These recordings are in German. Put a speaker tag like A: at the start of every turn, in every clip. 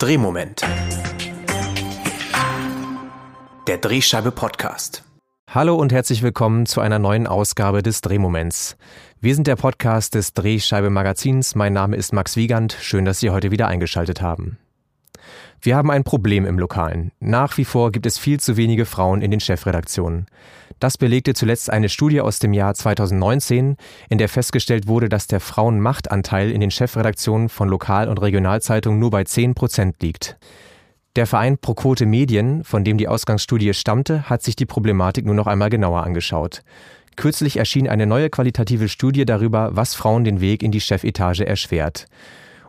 A: Drehmoment. Der Drehscheibe Podcast.
B: Hallo und herzlich willkommen zu einer neuen Ausgabe des Drehmoments. Wir sind der Podcast des Drehscheibe Magazins. Mein Name ist Max Wiegand. Schön, dass Sie heute wieder eingeschaltet haben. Wir haben ein Problem im Lokalen. Nach wie vor gibt es viel zu wenige Frauen in den Chefredaktionen. Das belegte zuletzt eine Studie aus dem Jahr 2019, in der festgestellt wurde, dass der Frauenmachtanteil in den Chefredaktionen von Lokal- und Regionalzeitungen nur bei 10 Prozent liegt. Der Verein Proquote Medien, von dem die Ausgangsstudie stammte, hat sich die Problematik nur noch einmal genauer angeschaut. Kürzlich erschien eine neue qualitative Studie darüber, was Frauen den Weg in die Chefetage erschwert.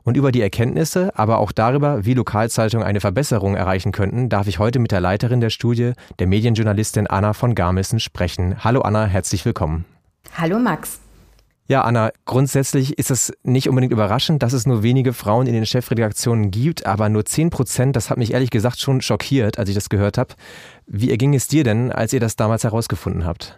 B: Und über die Erkenntnisse, aber auch darüber, wie Lokalzeitungen eine Verbesserung erreichen könnten, darf ich heute mit der Leiterin der Studie, der Medienjournalistin Anna von Garmissen, sprechen. Hallo Anna, herzlich willkommen.
C: Hallo Max.
B: Ja, Anna, grundsätzlich ist es nicht unbedingt überraschend, dass es nur wenige Frauen in den Chefredaktionen gibt, aber nur 10 Prozent, das hat mich ehrlich gesagt schon schockiert, als ich das gehört habe. Wie erging es dir denn, als ihr das damals herausgefunden habt?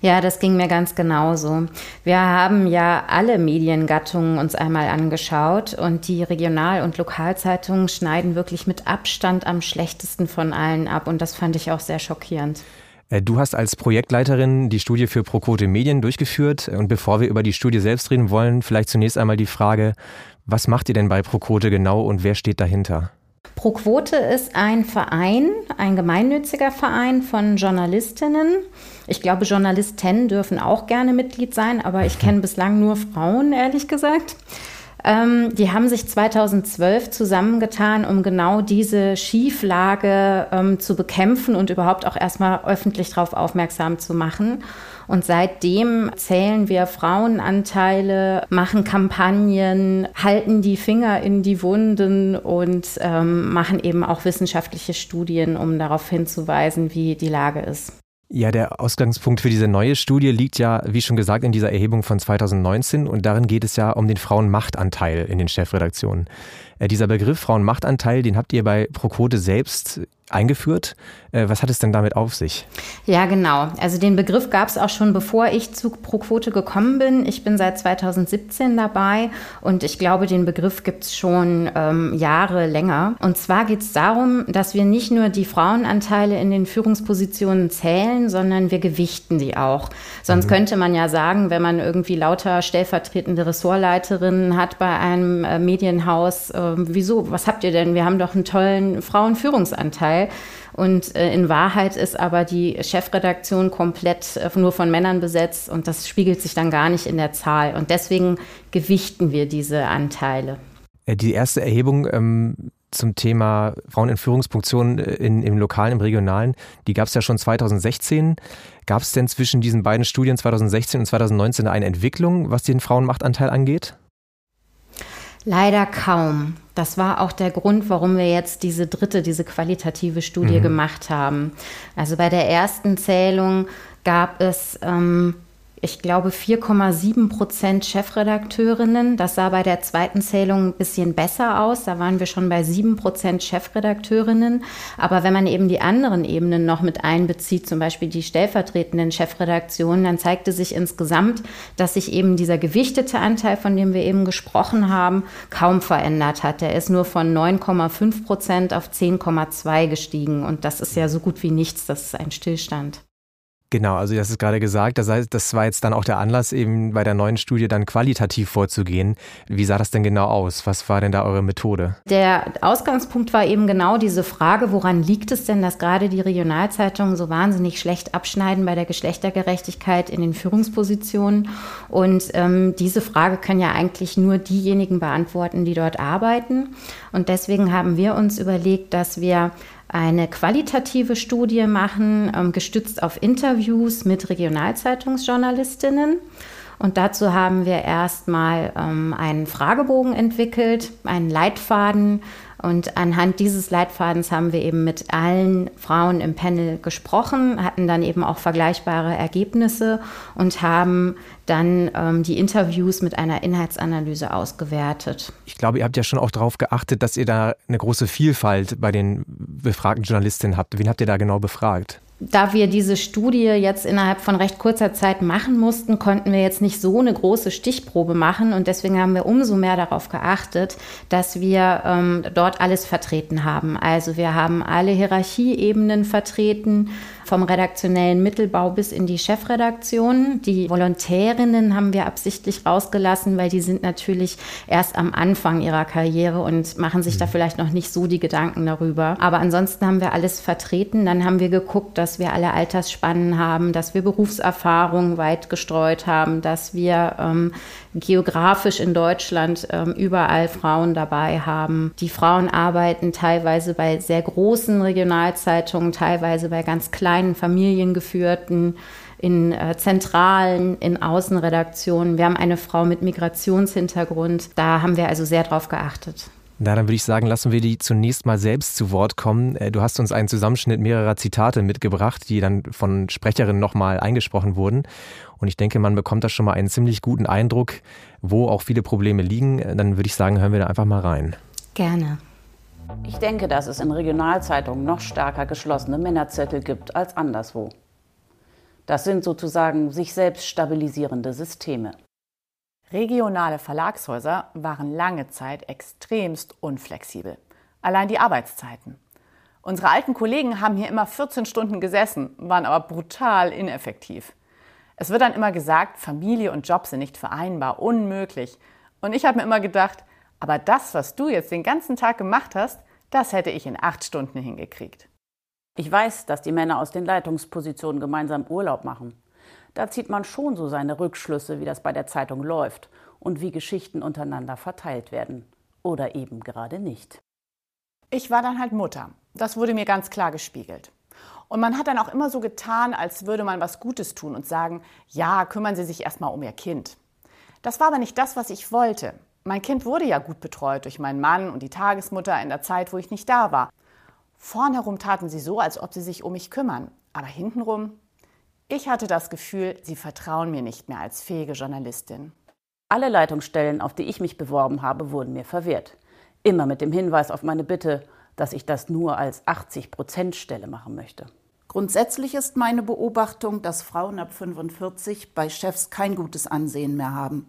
C: Ja, das ging mir ganz genauso. Wir haben ja alle Mediengattungen uns einmal angeschaut und die Regional- und Lokalzeitungen schneiden wirklich mit Abstand am schlechtesten von allen ab und das fand ich auch sehr schockierend.
B: Äh, du hast als Projektleiterin die Studie für Proquote Medien durchgeführt und bevor wir über die Studie selbst reden wollen, vielleicht zunächst einmal die Frage, was macht ihr denn bei Proquote genau und wer steht dahinter?
C: Pro Quote ist ein Verein, ein gemeinnütziger Verein von Journalistinnen. Ich glaube, Journalistinnen dürfen auch gerne Mitglied sein, aber ich kenne bislang nur Frauen, ehrlich gesagt. Ähm, die haben sich 2012 zusammengetan, um genau diese Schieflage ähm, zu bekämpfen und überhaupt auch erstmal öffentlich darauf aufmerksam zu machen. Und seitdem zählen wir Frauenanteile, machen Kampagnen, halten die Finger in die Wunden und ähm, machen eben auch wissenschaftliche Studien, um darauf hinzuweisen, wie die Lage ist.
B: Ja, der Ausgangspunkt für diese neue Studie liegt ja, wie schon gesagt, in dieser Erhebung von 2019 und darin geht es ja um den Frauenmachtanteil in den Chefredaktionen. Äh, dieser Begriff Frauenmachtanteil, den habt ihr bei Proquote selbst eingeführt. Äh, was hat es denn damit auf sich?
C: Ja, genau. Also den Begriff gab es auch schon, bevor ich zu ProQuote gekommen bin. Ich bin seit 2017 dabei und ich glaube, den Begriff gibt es schon ähm, Jahre länger. Und zwar geht es darum, dass wir nicht nur die Frauenanteile in den Führungspositionen zählen, sondern wir gewichten die auch. Sonst mhm. könnte man ja sagen, wenn man irgendwie lauter stellvertretende Ressortleiterinnen hat bei einem äh, Medienhaus, äh, wieso, was habt ihr denn? Wir haben doch einen tollen Frauenführungsanteil. Und äh, in Wahrheit ist aber die Chefredaktion komplett äh, nur von Männern besetzt und das spiegelt sich dann gar nicht in der Zahl. Und deswegen gewichten wir diese Anteile.
B: Äh, die erste Erhebung ähm, zum Thema Frauen in Führungsfunktionen äh, in, im Lokalen, im Regionalen, die gab es ja schon 2016. Gab es denn zwischen diesen beiden Studien 2016 und 2019 eine Entwicklung, was den Frauenmachtanteil angeht?
C: Leider kaum. Das war auch der Grund, warum wir jetzt diese dritte, diese qualitative Studie mhm. gemacht haben. Also bei der ersten Zählung gab es ähm, ich glaube, 4,7 Prozent Chefredakteurinnen. Das sah bei der zweiten Zählung ein bisschen besser aus. Da waren wir schon bei 7 Prozent Chefredakteurinnen. Aber wenn man eben die anderen Ebenen noch mit einbezieht, zum Beispiel die stellvertretenden Chefredaktionen, dann zeigte sich insgesamt, dass sich eben dieser gewichtete Anteil, von dem wir eben gesprochen haben, kaum verändert hat. Der ist nur von 9,5 Prozent auf 10,2 gestiegen. Und das ist ja so gut wie nichts. Das ist ein Stillstand.
B: Genau, also das ist gerade gesagt. Das heißt, das war jetzt dann auch der Anlass, eben bei der neuen Studie dann qualitativ vorzugehen. Wie sah das denn genau aus? Was war denn da eure Methode?
C: Der Ausgangspunkt war eben genau diese Frage, woran liegt es denn, dass gerade die Regionalzeitungen so wahnsinnig schlecht abschneiden bei der Geschlechtergerechtigkeit in den Führungspositionen? Und ähm, diese Frage können ja eigentlich nur diejenigen beantworten, die dort arbeiten. Und deswegen haben wir uns überlegt, dass wir eine qualitative Studie machen, ähm, gestützt auf Interviews mit Regionalzeitungsjournalistinnen. Und dazu haben wir erstmal ähm, einen Fragebogen entwickelt, einen Leitfaden, und anhand dieses Leitfadens haben wir eben mit allen Frauen im Panel gesprochen, hatten dann eben auch vergleichbare Ergebnisse und haben dann ähm, die Interviews mit einer Inhaltsanalyse ausgewertet.
B: Ich glaube, ihr habt ja schon auch darauf geachtet, dass ihr da eine große Vielfalt bei den befragten Journalistinnen habt. Wen habt ihr da genau befragt?
C: Da wir diese Studie jetzt innerhalb von recht kurzer Zeit machen mussten, konnten wir jetzt nicht so eine große Stichprobe machen und deswegen haben wir umso mehr darauf geachtet, dass wir ähm, dort alles vertreten haben. Also wir haben alle Hierarchieebenen vertreten, vom redaktionellen Mittelbau bis in die Chefredaktion. Die Volontärinnen haben wir absichtlich rausgelassen, weil die sind natürlich erst am Anfang ihrer Karriere und machen sich da mhm. vielleicht noch nicht so die Gedanken darüber. Aber ansonsten haben wir alles vertreten. Dann haben wir geguckt, dass wir alle Altersspannen haben, dass wir Berufserfahrung weit gestreut haben, dass wir ähm, geografisch in Deutschland ähm, überall Frauen dabei haben. Die Frauen arbeiten teilweise bei sehr großen Regionalzeitungen, teilweise bei ganz kleinen kleinen familiengeführten, in äh, Zentralen, in Außenredaktionen. Wir haben eine Frau mit Migrationshintergrund. Da haben wir also sehr drauf geachtet.
B: Na, dann würde ich sagen, lassen wir die zunächst mal selbst zu Wort kommen. Äh, du hast uns einen Zusammenschnitt mehrerer Zitate mitgebracht, die dann von Sprecherinnen nochmal eingesprochen wurden. Und ich denke, man bekommt da schon mal einen ziemlich guten Eindruck, wo auch viele Probleme liegen. Äh, dann würde ich sagen, hören wir da einfach mal rein.
C: Gerne.
D: Ich denke, dass es in Regionalzeitungen noch stärker geschlossene Männerzirkel gibt als anderswo. Das sind sozusagen sich selbst stabilisierende Systeme.
E: Regionale Verlagshäuser waren lange Zeit extremst unflexibel. Allein die Arbeitszeiten. Unsere alten Kollegen haben hier immer 14 Stunden gesessen, waren aber brutal ineffektiv. Es wird dann immer gesagt, Familie und Job sind nicht vereinbar, unmöglich. Und ich habe mir immer gedacht, aber das, was du jetzt den ganzen Tag gemacht hast, das hätte ich in acht Stunden hingekriegt.
D: Ich weiß, dass die Männer aus den Leitungspositionen gemeinsam Urlaub machen. Da zieht man schon so seine Rückschlüsse, wie das bei der Zeitung läuft und wie Geschichten untereinander verteilt werden. Oder eben gerade nicht.
E: Ich war dann halt Mutter. Das wurde mir ganz klar gespiegelt. Und man hat dann auch immer so getan, als würde man was Gutes tun und sagen, ja, kümmern Sie sich erstmal um Ihr Kind. Das war aber nicht das, was ich wollte. Mein Kind wurde ja gut betreut durch meinen Mann und die Tagesmutter in der Zeit, wo ich nicht da war. Vornherum taten sie so, als ob sie sich um mich kümmern. Aber hintenrum, ich hatte das Gefühl, sie vertrauen mir nicht mehr als fähige Journalistin.
D: Alle Leitungsstellen, auf die ich mich beworben habe, wurden mir verwehrt. Immer mit dem Hinweis auf meine Bitte, dass ich das nur als 80-Prozent-Stelle machen möchte.
F: Grundsätzlich ist meine Beobachtung, dass Frauen ab 45 bei Chefs kein gutes Ansehen mehr haben.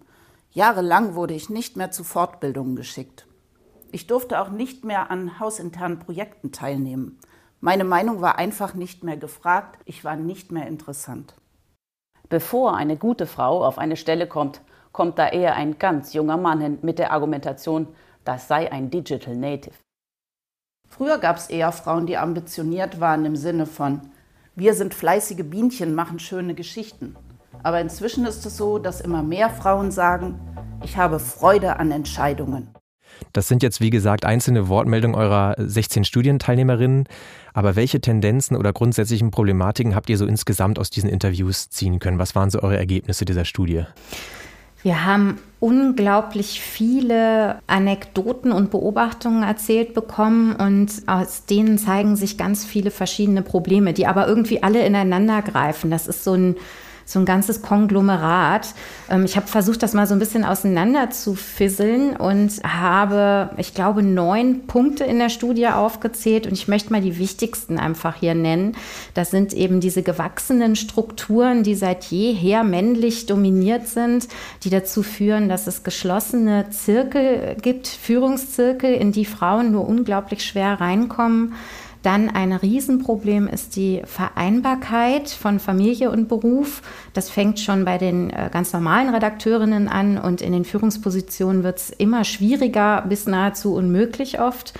F: Jahrelang wurde ich nicht mehr zu Fortbildungen geschickt. Ich durfte auch nicht mehr an hausinternen Projekten teilnehmen. Meine Meinung war einfach nicht mehr gefragt, ich war nicht mehr interessant.
D: Bevor eine gute Frau auf eine Stelle kommt, kommt da eher ein ganz junger Mann hin mit der Argumentation, das sei ein Digital Native.
F: Früher gab es eher Frauen, die ambitioniert waren im Sinne von, wir sind fleißige Bienchen, machen schöne Geschichten. Aber inzwischen ist es so, dass immer mehr Frauen sagen, ich habe Freude an Entscheidungen.
B: Das sind jetzt, wie gesagt, einzelne Wortmeldungen eurer 16 Studienteilnehmerinnen. Aber welche Tendenzen oder grundsätzlichen Problematiken habt ihr so insgesamt aus diesen Interviews ziehen können? Was waren so eure Ergebnisse dieser Studie?
C: Wir haben unglaublich viele Anekdoten und Beobachtungen erzählt bekommen und aus denen zeigen sich ganz viele verschiedene Probleme, die aber irgendwie alle ineinander greifen. Das ist so ein so ein ganzes Konglomerat. Ähm, ich habe versucht, das mal so ein bisschen auseinander zu fisseln und habe, ich glaube, neun Punkte in der Studie aufgezählt und ich möchte mal die wichtigsten einfach hier nennen. Das sind eben diese gewachsenen Strukturen, die seit jeher männlich dominiert sind, die dazu führen, dass es geschlossene Zirkel gibt, Führungszirkel, in die Frauen nur unglaublich schwer reinkommen. Dann ein Riesenproblem ist die Vereinbarkeit von Familie und Beruf. Das fängt schon bei den äh, ganz normalen Redakteurinnen an und in den Führungspositionen wird es immer schwieriger bis nahezu unmöglich oft.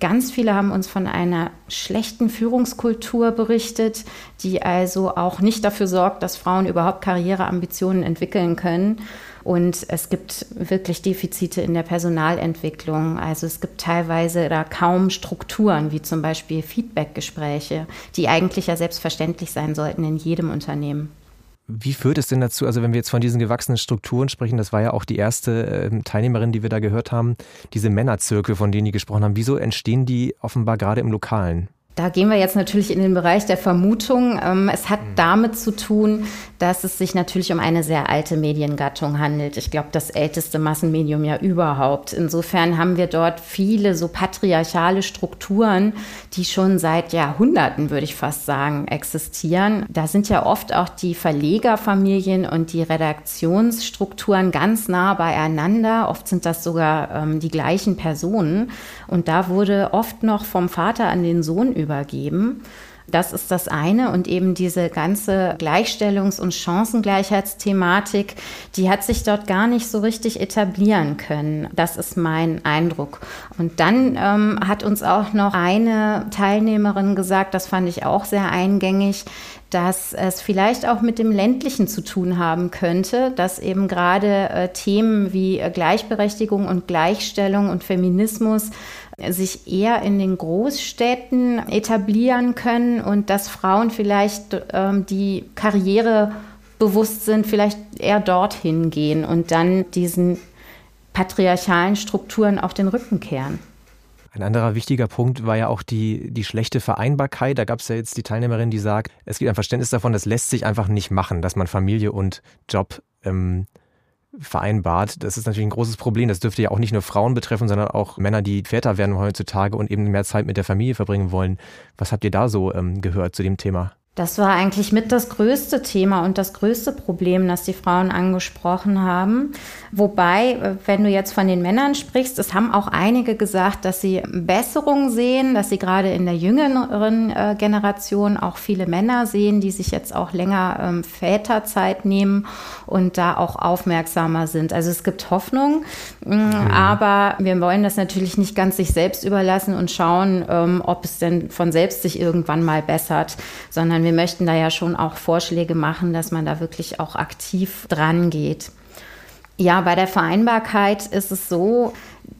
C: Ganz viele haben uns von einer schlechten Führungskultur berichtet, die also auch nicht dafür sorgt, dass Frauen überhaupt Karriereambitionen entwickeln können. Und es gibt wirklich Defizite in der Personalentwicklung. Also es gibt teilweise da kaum Strukturen, wie zum Beispiel Feedbackgespräche, die eigentlich ja selbstverständlich sein sollten in jedem Unternehmen.
B: Wie führt es denn dazu, also wenn wir jetzt von diesen gewachsenen Strukturen sprechen, das war ja auch die erste äh, Teilnehmerin, die wir da gehört haben, diese Männerzirkel, von denen die gesprochen haben, wieso entstehen die offenbar gerade im Lokalen?
C: Da gehen wir jetzt natürlich in den Bereich der Vermutung. Ähm, es hat mhm. damit zu tun, dass es sich natürlich um eine sehr alte Mediengattung handelt. Ich glaube, das älteste Massenmedium ja überhaupt. Insofern haben wir dort viele so patriarchale Strukturen, die schon seit Jahrhunderten, würde ich fast sagen, existieren. Da sind ja oft auch die Verlegerfamilien und die Redaktionsstrukturen ganz nah beieinander. Oft sind das sogar ähm, die gleichen Personen. Und da wurde oft noch vom Vater an den Sohn übergeben. Das ist das eine. Und eben diese ganze Gleichstellungs- und Chancengleichheitsthematik, die hat sich dort gar nicht so richtig etablieren können. Das ist mein Eindruck. Und dann ähm, hat uns auch noch eine Teilnehmerin gesagt, das fand ich auch sehr eingängig, dass es vielleicht auch mit dem ländlichen zu tun haben könnte, dass eben gerade äh, Themen wie äh, Gleichberechtigung und Gleichstellung und Feminismus sich eher in den Großstädten etablieren können und dass Frauen vielleicht ähm, die Karriere bewusst sind, vielleicht eher dorthin gehen und dann diesen patriarchalen Strukturen auf den Rücken kehren.
B: Ein anderer wichtiger Punkt war ja auch die, die schlechte Vereinbarkeit. Da gab es ja jetzt die Teilnehmerin, die sagt, es gibt ein Verständnis davon, das lässt sich einfach nicht machen, dass man Familie und Job ähm, vereinbart. Das ist natürlich ein großes Problem. Das dürfte ja auch nicht nur Frauen betreffen, sondern auch Männer, die Väter werden heutzutage und eben mehr Zeit mit der Familie verbringen wollen. Was habt ihr da so ähm, gehört zu dem Thema?
C: Das war eigentlich mit das größte Thema und das größte Problem, das die Frauen angesprochen haben. Wobei, wenn du jetzt von den Männern sprichst, es haben auch einige gesagt, dass sie Besserungen sehen, dass sie gerade in der jüngeren äh, Generation auch viele Männer sehen, die sich jetzt auch länger ähm, Väterzeit nehmen und da auch aufmerksamer sind. Also es gibt Hoffnung, mhm. aber wir wollen das natürlich nicht ganz sich selbst überlassen und schauen, ähm, ob es denn von selbst sich irgendwann mal bessert, sondern wir möchten da ja schon auch Vorschläge machen, dass man da wirklich auch aktiv dran geht. Ja, bei der Vereinbarkeit ist es so,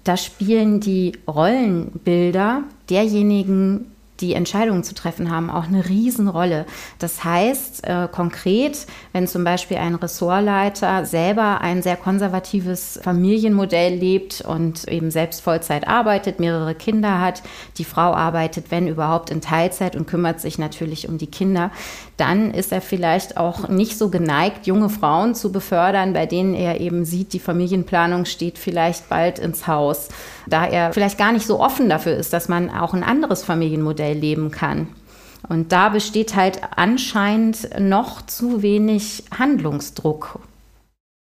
C: da spielen die Rollenbilder derjenigen, die Entscheidungen zu treffen haben, auch eine Riesenrolle. Das heißt äh, konkret, wenn zum Beispiel ein Ressortleiter selber ein sehr konservatives Familienmodell lebt und eben selbst Vollzeit arbeitet, mehrere Kinder hat, die Frau arbeitet, wenn überhaupt, in Teilzeit und kümmert sich natürlich um die Kinder, dann ist er vielleicht auch nicht so geneigt, junge Frauen zu befördern, bei denen er eben sieht, die Familienplanung steht vielleicht bald ins Haus, da er vielleicht gar nicht so offen dafür ist, dass man auch ein anderes Familienmodell leben kann. Und da besteht halt anscheinend noch zu wenig Handlungsdruck.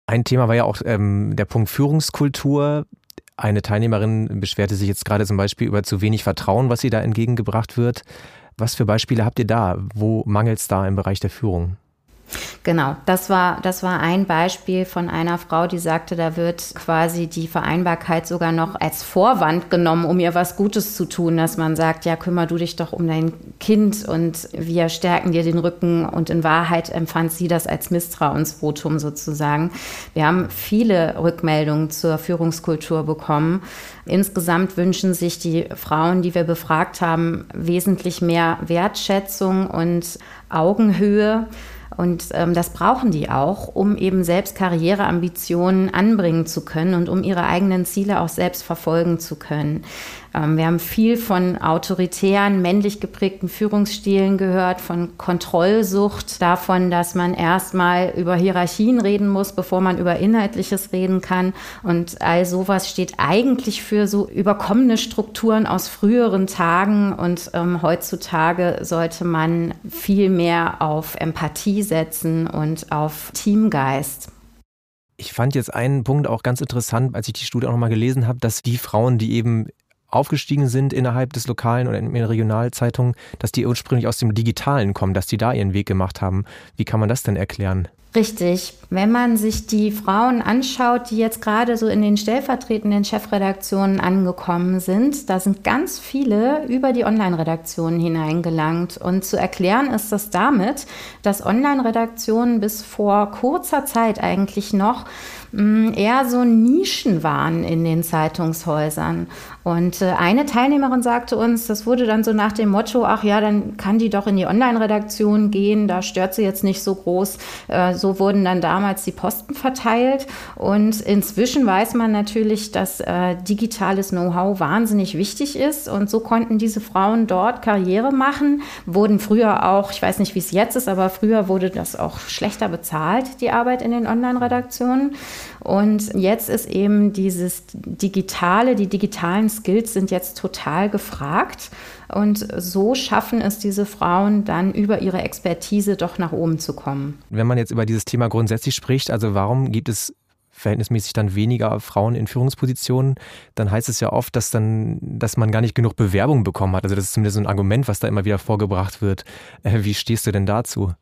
B: Ein Thema war ja auch ähm, der Punkt Führungskultur. Eine Teilnehmerin beschwerte sich jetzt gerade zum Beispiel über zu wenig Vertrauen, was ihr da entgegengebracht wird. Was für Beispiele habt ihr da? Wo mangelt es da im Bereich der Führung?
C: Genau, das war, das war ein Beispiel von einer Frau, die sagte, da wird quasi die Vereinbarkeit sogar noch als Vorwand genommen, um ihr was Gutes zu tun, dass man sagt, ja, kümmer du dich doch um dein Kind und wir stärken dir den Rücken. Und in Wahrheit empfand sie das als Misstrauensvotum sozusagen. Wir haben viele Rückmeldungen zur Führungskultur bekommen. Insgesamt wünschen sich die Frauen, die wir befragt haben, wesentlich mehr Wertschätzung und Augenhöhe. Und ähm, das brauchen die auch, um eben selbst Karriereambitionen anbringen zu können und um ihre eigenen Ziele auch selbst verfolgen zu können. Ähm, wir haben viel von autoritären, männlich geprägten Führungsstilen gehört, von Kontrollsucht, davon, dass man erstmal über Hierarchien reden muss, bevor man über Inhaltliches reden kann. Und all sowas steht eigentlich für so überkommene Strukturen aus früheren Tagen. Und ähm, heutzutage sollte man viel mehr auf Empathie setzen und auf Teamgeist.
B: Ich fand jetzt einen Punkt auch ganz interessant, als ich die Studie auch nochmal gelesen habe, dass die Frauen, die eben aufgestiegen sind innerhalb des lokalen oder in den Regionalzeitungen, dass die ursprünglich aus dem Digitalen kommen, dass die da ihren Weg gemacht haben. Wie kann man das denn erklären?
C: Richtig. Wenn man sich die Frauen anschaut, die jetzt gerade so in den stellvertretenden Chefredaktionen angekommen sind, da sind ganz viele über die Online-Redaktionen hineingelangt. Und zu erklären ist das damit, dass Online-Redaktionen bis vor kurzer Zeit eigentlich noch eher so Nischen waren in den Zeitungshäusern. Und äh, eine Teilnehmerin sagte uns, das wurde dann so nach dem Motto, ach ja, dann kann die doch in die Online-Redaktion gehen, da stört sie jetzt nicht so groß. Äh, so wurden dann damals die Posten verteilt. Und inzwischen weiß man natürlich, dass äh, digitales Know-how wahnsinnig wichtig ist. Und so konnten diese Frauen dort Karriere machen, wurden früher auch, ich weiß nicht, wie es jetzt ist, aber früher wurde das auch schlechter bezahlt, die Arbeit in den Online-Redaktionen. Und jetzt ist eben dieses Digitale, die digitalen Skills sind jetzt total gefragt. Und so schaffen es diese Frauen dann über ihre Expertise doch nach oben zu kommen.
B: Wenn man jetzt über dieses Thema grundsätzlich spricht, also warum gibt es verhältnismäßig dann weniger Frauen in Führungspositionen, dann heißt es ja oft, dass dann, dass man gar nicht genug Bewerbung bekommen hat. Also das ist zumindest so ein Argument, was da immer wieder vorgebracht wird. Äh, wie stehst du denn dazu?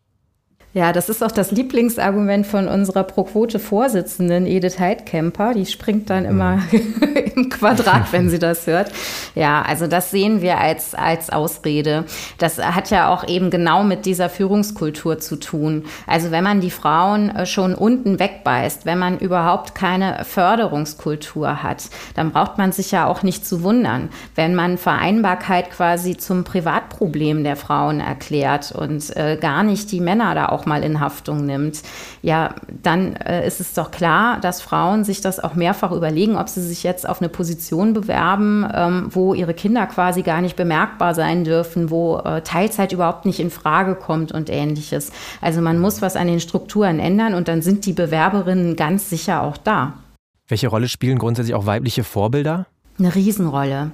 C: Ja, das ist auch das Lieblingsargument von unserer Pro-Quote-Vorsitzenden Edith Heidkemper. Die springt dann immer im Quadrat, wenn sie das hört. Ja, also das sehen wir als, als Ausrede. Das hat ja auch eben genau mit dieser Führungskultur zu tun. Also wenn man die Frauen äh, schon unten wegbeißt, wenn man überhaupt keine Förderungskultur hat, dann braucht man sich ja auch nicht zu wundern, wenn man Vereinbarkeit quasi zum Privatproblem der Frauen erklärt und äh, gar nicht die Männer da auch mal in Haftung nimmt, ja, dann äh, ist es doch klar, dass Frauen sich das auch mehrfach überlegen, ob sie sich jetzt auf eine Position bewerben, ähm, wo ihre Kinder quasi gar nicht bemerkbar sein dürfen, wo äh, Teilzeit überhaupt nicht in Frage kommt und ähnliches. Also man muss was an den Strukturen ändern und dann sind die Bewerberinnen ganz sicher auch da.
B: Welche Rolle spielen grundsätzlich auch weibliche Vorbilder?
C: Eine Riesenrolle.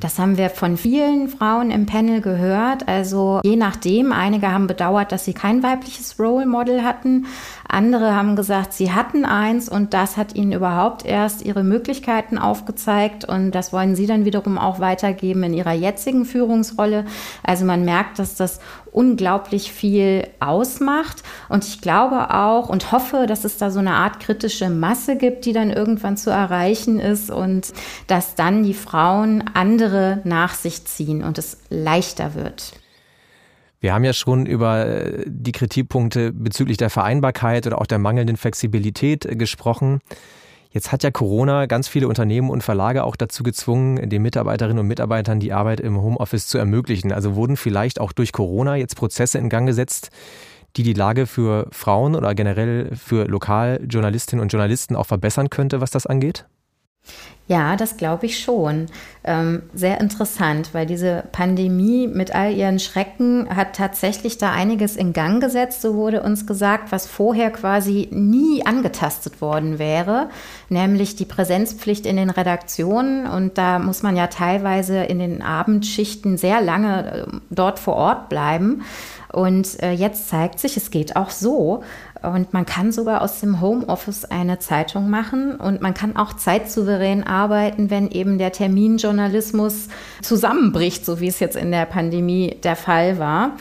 C: Das haben wir von vielen Frauen im Panel gehört. Also je nachdem, einige haben bedauert, dass sie kein weibliches Role Model hatten. Andere haben gesagt, sie hatten eins und das hat ihnen überhaupt erst ihre Möglichkeiten aufgezeigt und das wollen sie dann wiederum auch weitergeben in ihrer jetzigen Führungsrolle. Also man merkt, dass das unglaublich viel ausmacht und ich glaube auch und hoffe, dass es da so eine Art kritische Masse gibt, die dann irgendwann zu erreichen ist und dass dann die Frauen andere nach sich ziehen und es leichter wird.
B: Wir haben ja schon über äh, die Kritikpunkte bezüglich der Vereinbarkeit oder auch der mangelnden Flexibilität äh, gesprochen. Jetzt hat ja Corona ganz viele Unternehmen und Verlage auch dazu gezwungen, den Mitarbeiterinnen und Mitarbeitern die Arbeit im Homeoffice zu ermöglichen. Also wurden vielleicht auch durch Corona jetzt Prozesse in Gang gesetzt, die die Lage für Frauen oder generell für Lokaljournalistinnen und Journalisten auch verbessern könnte, was das angeht?
C: Ja, das glaube ich schon. Ähm, sehr interessant, weil diese Pandemie mit all ihren Schrecken hat tatsächlich da einiges in Gang gesetzt, so wurde uns gesagt, was vorher quasi nie angetastet worden wäre, nämlich die Präsenzpflicht in den Redaktionen. Und da muss man ja teilweise in den Abendschichten sehr lange äh, dort vor Ort bleiben. Und äh, jetzt zeigt sich, es geht auch so. Und man kann sogar aus dem Homeoffice eine Zeitung machen und man kann auch zeitsouverän arbeiten, wenn eben der Terminjournalismus zusammenbricht, so wie es jetzt in der Pandemie der Fall war.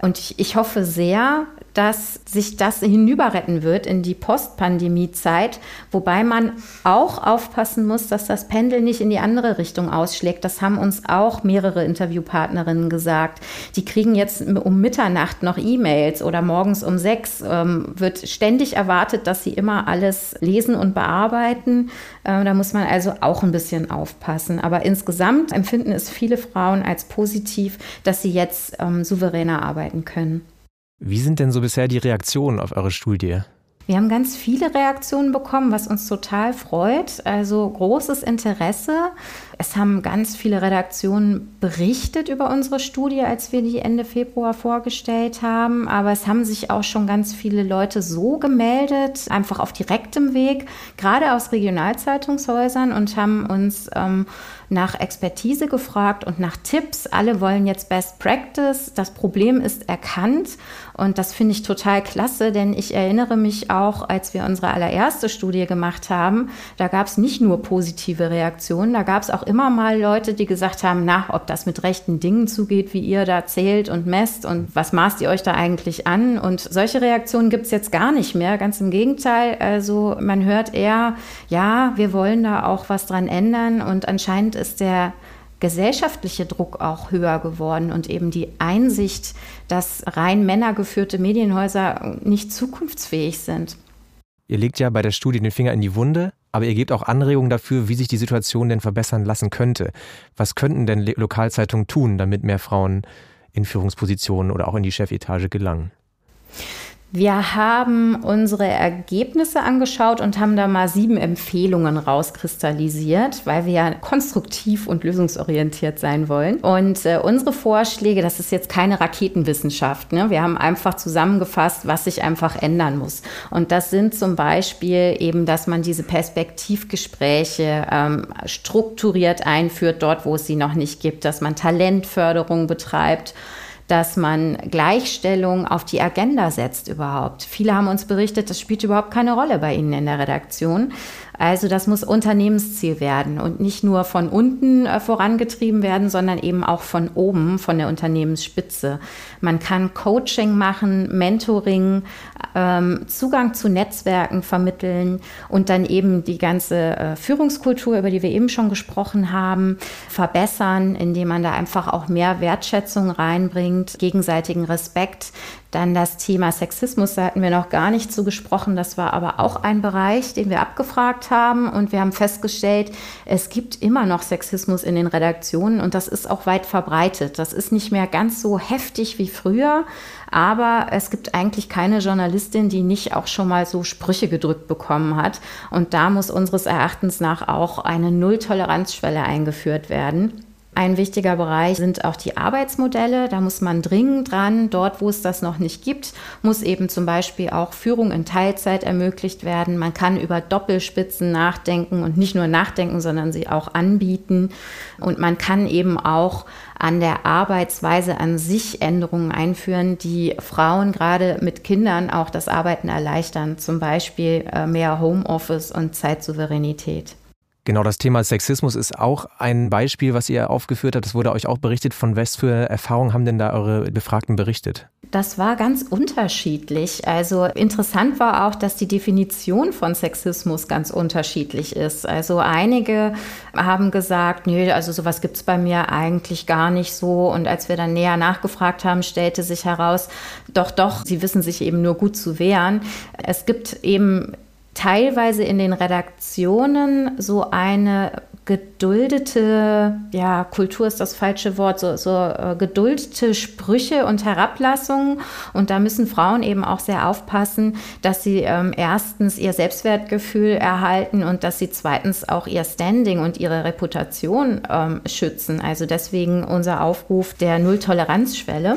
C: Und ich, ich hoffe sehr, dass sich das hinüberretten wird in die Post-Pandemie-Zeit, wobei man auch aufpassen muss, dass das Pendel nicht in die andere Richtung ausschlägt. Das haben uns auch mehrere Interviewpartnerinnen gesagt. Die kriegen jetzt um Mitternacht noch E-Mails oder morgens um sechs. Ähm, wird ständig erwartet, dass sie immer alles lesen und bearbeiten. Äh, da muss man also auch ein bisschen aufpassen. Aber insgesamt empfinden es viele Frauen als positiv, dass sie jetzt ähm, souveräner arbeiten können.
B: Wie sind denn so bisher die Reaktionen auf eure Studie?
C: Wir haben ganz viele Reaktionen bekommen, was uns total freut. Also großes Interesse. Es haben ganz viele Redaktionen berichtet über unsere Studie, als wir die Ende Februar vorgestellt haben. Aber es haben sich auch schon ganz viele Leute so gemeldet, einfach auf direktem Weg, gerade aus Regionalzeitungshäusern und haben uns ähm, nach Expertise gefragt und nach Tipps. Alle wollen jetzt Best Practice. Das Problem ist erkannt und das finde ich total klasse, denn ich erinnere mich auch, als wir unsere allererste Studie gemacht haben, da gab es nicht nur positive Reaktionen, da gab es auch immer mal Leute, die gesagt haben, na, ob das mit rechten Dingen zugeht, wie ihr da zählt und messt und was maßt ihr euch da eigentlich an? Und solche Reaktionen gibt es jetzt gar nicht mehr, ganz im Gegenteil. Also man hört eher, ja, wir wollen da auch was dran ändern und anscheinend ist der gesellschaftliche Druck auch höher geworden und eben die Einsicht, dass rein männergeführte Medienhäuser nicht zukunftsfähig sind.
B: Ihr legt ja bei der Studie den Finger in die Wunde, aber ihr gebt auch Anregungen dafür, wie sich die Situation denn verbessern lassen könnte. Was könnten denn Lokalzeitungen tun, damit mehr Frauen in Führungspositionen oder auch in die Chefetage gelangen?
C: Wir haben unsere Ergebnisse angeschaut und haben da mal sieben Empfehlungen rauskristallisiert, weil wir ja konstruktiv und lösungsorientiert sein wollen. Und äh, unsere Vorschläge, das ist jetzt keine Raketenwissenschaft. Ne? Wir haben einfach zusammengefasst, was sich einfach ändern muss. Und das sind zum Beispiel eben, dass man diese Perspektivgespräche ähm, strukturiert einführt, dort, wo es sie noch nicht gibt, dass man Talentförderung betreibt dass man Gleichstellung auf die Agenda setzt überhaupt. Viele haben uns berichtet, das spielt überhaupt keine Rolle bei ihnen in der Redaktion. Also das muss Unternehmensziel werden und nicht nur von unten äh, vorangetrieben werden, sondern eben auch von oben, von der Unternehmensspitze. Man kann Coaching machen, Mentoring, ähm, Zugang zu Netzwerken vermitteln und dann eben die ganze äh, Führungskultur, über die wir eben schon gesprochen haben, verbessern, indem man da einfach auch mehr Wertschätzung reinbringt, gegenseitigen Respekt, dann das Thema Sexismus, da hatten wir noch gar nicht zu gesprochen. Das war aber auch ein Bereich, den wir abgefragt haben. Und wir haben festgestellt, es gibt immer noch Sexismus in den Redaktionen und das ist auch weit verbreitet. Das ist nicht mehr ganz so heftig wie früher, aber es gibt eigentlich keine Journalistin, die nicht auch schon mal so Sprüche gedrückt bekommen hat. Und da muss unseres Erachtens nach auch eine Nulltoleranzschwelle eingeführt werden. Ein wichtiger Bereich sind auch die Arbeitsmodelle. Da muss man dringend dran. Dort, wo es das noch nicht gibt, muss eben zum Beispiel auch Führung in Teilzeit ermöglicht werden. Man kann über Doppelspitzen nachdenken und nicht nur nachdenken, sondern sie auch anbieten. Und man kann eben auch an der Arbeitsweise an sich Änderungen einführen, die Frauen gerade mit Kindern auch das Arbeiten erleichtern. Zum Beispiel äh, mehr Homeoffice und Zeitsouveränität.
B: Genau, das Thema Sexismus ist auch ein Beispiel, was ihr aufgeführt habt. Das wurde euch auch berichtet. Von was für Erfahrungen haben denn da eure Befragten berichtet?
C: Das war ganz unterschiedlich. Also interessant war auch, dass die Definition von Sexismus ganz unterschiedlich ist. Also einige haben gesagt, nö, also sowas gibt es bei mir eigentlich gar nicht so. Und als wir dann näher nachgefragt haben, stellte sich heraus, doch, doch, sie wissen sich eben nur gut zu wehren. Es gibt eben teilweise in den Redaktionen so eine geduldete, ja, Kultur ist das falsche Wort, so, so äh, geduldete Sprüche und Herablassungen. Und da müssen Frauen eben auch sehr aufpassen, dass sie ähm, erstens ihr Selbstwertgefühl erhalten und dass sie zweitens auch ihr Standing und ihre Reputation ähm, schützen. Also deswegen unser Aufruf der Nulltoleranzschwelle.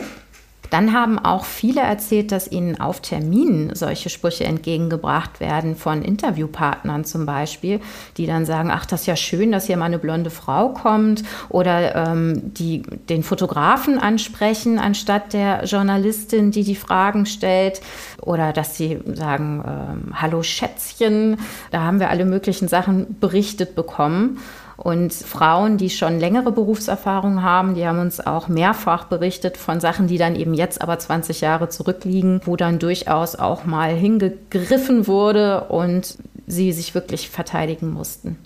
C: Dann haben auch viele erzählt, dass ihnen auf Terminen solche Sprüche entgegengebracht werden von Interviewpartnern zum Beispiel, die dann sagen, ach, das ist ja schön, dass hier mal eine blonde Frau kommt oder ähm, die den Fotografen ansprechen anstatt der Journalistin, die die Fragen stellt oder dass sie sagen, ähm, hallo Schätzchen. Da haben wir alle möglichen Sachen berichtet bekommen. Und Frauen, die schon längere Berufserfahrung haben, die haben uns auch mehrfach berichtet von Sachen, die dann eben jetzt aber 20 Jahre zurückliegen, wo dann durchaus auch mal hingegriffen wurde und sie sich wirklich verteidigen mussten.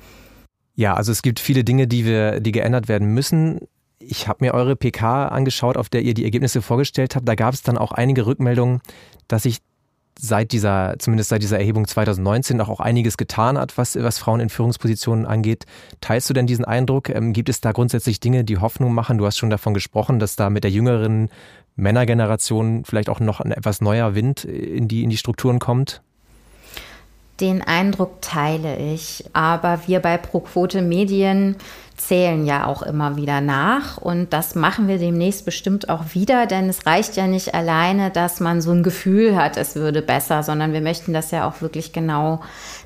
B: Ja, also es gibt viele Dinge, die wir, die geändert werden müssen. Ich habe mir eure PK angeschaut, auf der ihr die Ergebnisse vorgestellt habt. Da gab es dann auch einige Rückmeldungen, dass sich seit dieser, zumindest seit dieser Erhebung 2019 auch, auch einiges getan hat, was, was Frauen in Führungspositionen angeht. Teilst du denn diesen Eindruck? Ähm, gibt es da grundsätzlich Dinge, die Hoffnung machen? Du hast schon davon gesprochen, dass da mit der jüngeren Männergeneration vielleicht auch noch ein etwas neuer Wind in die, in die Strukturen kommt?
C: Den Eindruck teile ich. Aber wir bei ProQuote Medien zählen ja auch immer wieder nach. Und das machen wir demnächst bestimmt auch wieder, denn es reicht ja nicht alleine, dass man so ein Gefühl hat, es würde besser, sondern wir möchten das ja auch wirklich genau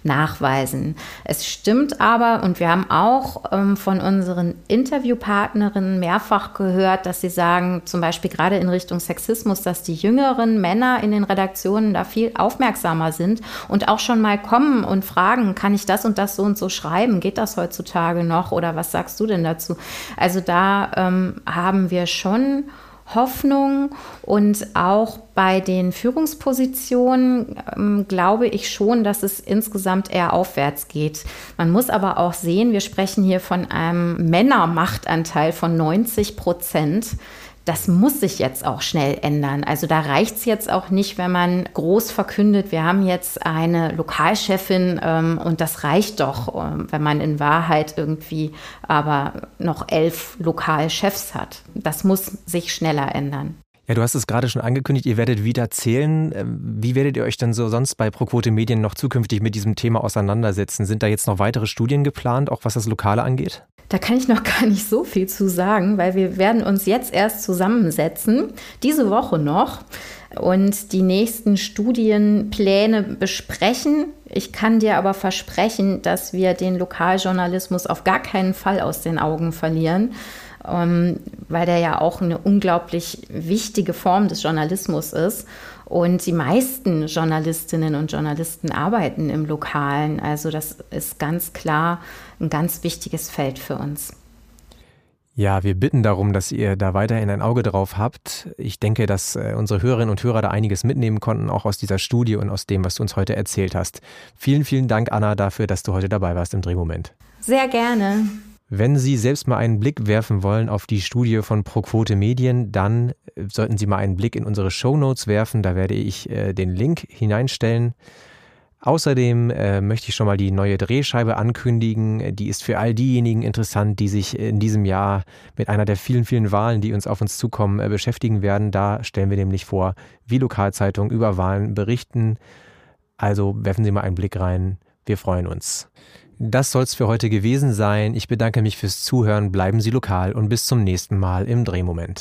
C: nachweisen. Es stimmt aber und wir haben auch ähm, von unseren Interviewpartnerinnen mehrfach gehört, dass sie sagen, zum Beispiel gerade in Richtung Sexismus, dass die jüngeren Männer in den Redaktionen da viel aufmerksamer sind und auch schon mal kommen und fragen, kann ich das und das so und so schreiben? Geht das heutzutage noch oder was sagst du denn dazu? Also da ähm, haben wir schon Hoffnung und auch bei den Führungspositionen ähm, glaube ich schon, dass es insgesamt eher aufwärts geht. Man muss aber auch sehen, wir sprechen hier von einem Männermachtanteil von 90 Prozent das muss sich jetzt auch schnell ändern. Also da reicht es jetzt auch nicht, wenn man groß verkündet, wir haben jetzt eine Lokalchefin ähm, und das reicht doch, ähm, wenn man in Wahrheit irgendwie aber noch elf Lokalchefs hat. Das muss sich schneller ändern.
B: Ja, du hast es gerade schon angekündigt, ihr werdet wieder zählen. Ähm, wie werdet ihr euch denn so sonst bei ProQuote Medien noch zukünftig mit diesem Thema auseinandersetzen? Sind da jetzt noch weitere Studien geplant, auch was das Lokale angeht?
C: Da kann ich noch gar nicht so viel zu sagen, weil wir werden uns jetzt erst zusammensetzen, diese Woche noch, und die nächsten Studienpläne besprechen. Ich kann dir aber versprechen, dass wir den Lokaljournalismus auf gar keinen Fall aus den Augen verlieren ähm, weil der ja auch eine unglaublich wichtige Form des Journalismus ist. Und die meisten Journalistinnen und Journalisten arbeiten im Lokalen. Also das ist ganz klar ein ganz wichtiges Feld für uns.
B: Ja, wir bitten darum, dass ihr da weiterhin ein Auge drauf habt. Ich denke, dass äh, unsere Hörerinnen und Hörer da einiges mitnehmen konnten, auch aus dieser Studie und aus dem, was du uns heute erzählt hast. Vielen, vielen Dank, Anna, dafür, dass du heute dabei warst im Drehmoment.
C: Sehr gerne.
B: Wenn Sie selbst mal einen Blick werfen wollen auf die Studie von ProQuote Medien, dann äh, sollten Sie mal einen Blick in unsere Show Notes werfen. Da werde ich äh, den Link hineinstellen. Außerdem äh, möchte ich schon mal die neue Drehscheibe ankündigen. Die ist für all diejenigen interessant, die sich in diesem Jahr mit einer der vielen, vielen Wahlen, die uns auf uns zukommen, äh, beschäftigen werden. Da stellen wir nämlich vor, wie Lokalzeitungen über Wahlen berichten. Also werfen Sie mal einen Blick rein. Wir freuen uns. Das soll's für heute gewesen sein. Ich bedanke mich fürs Zuhören, bleiben Sie lokal und bis zum nächsten Mal im Drehmoment.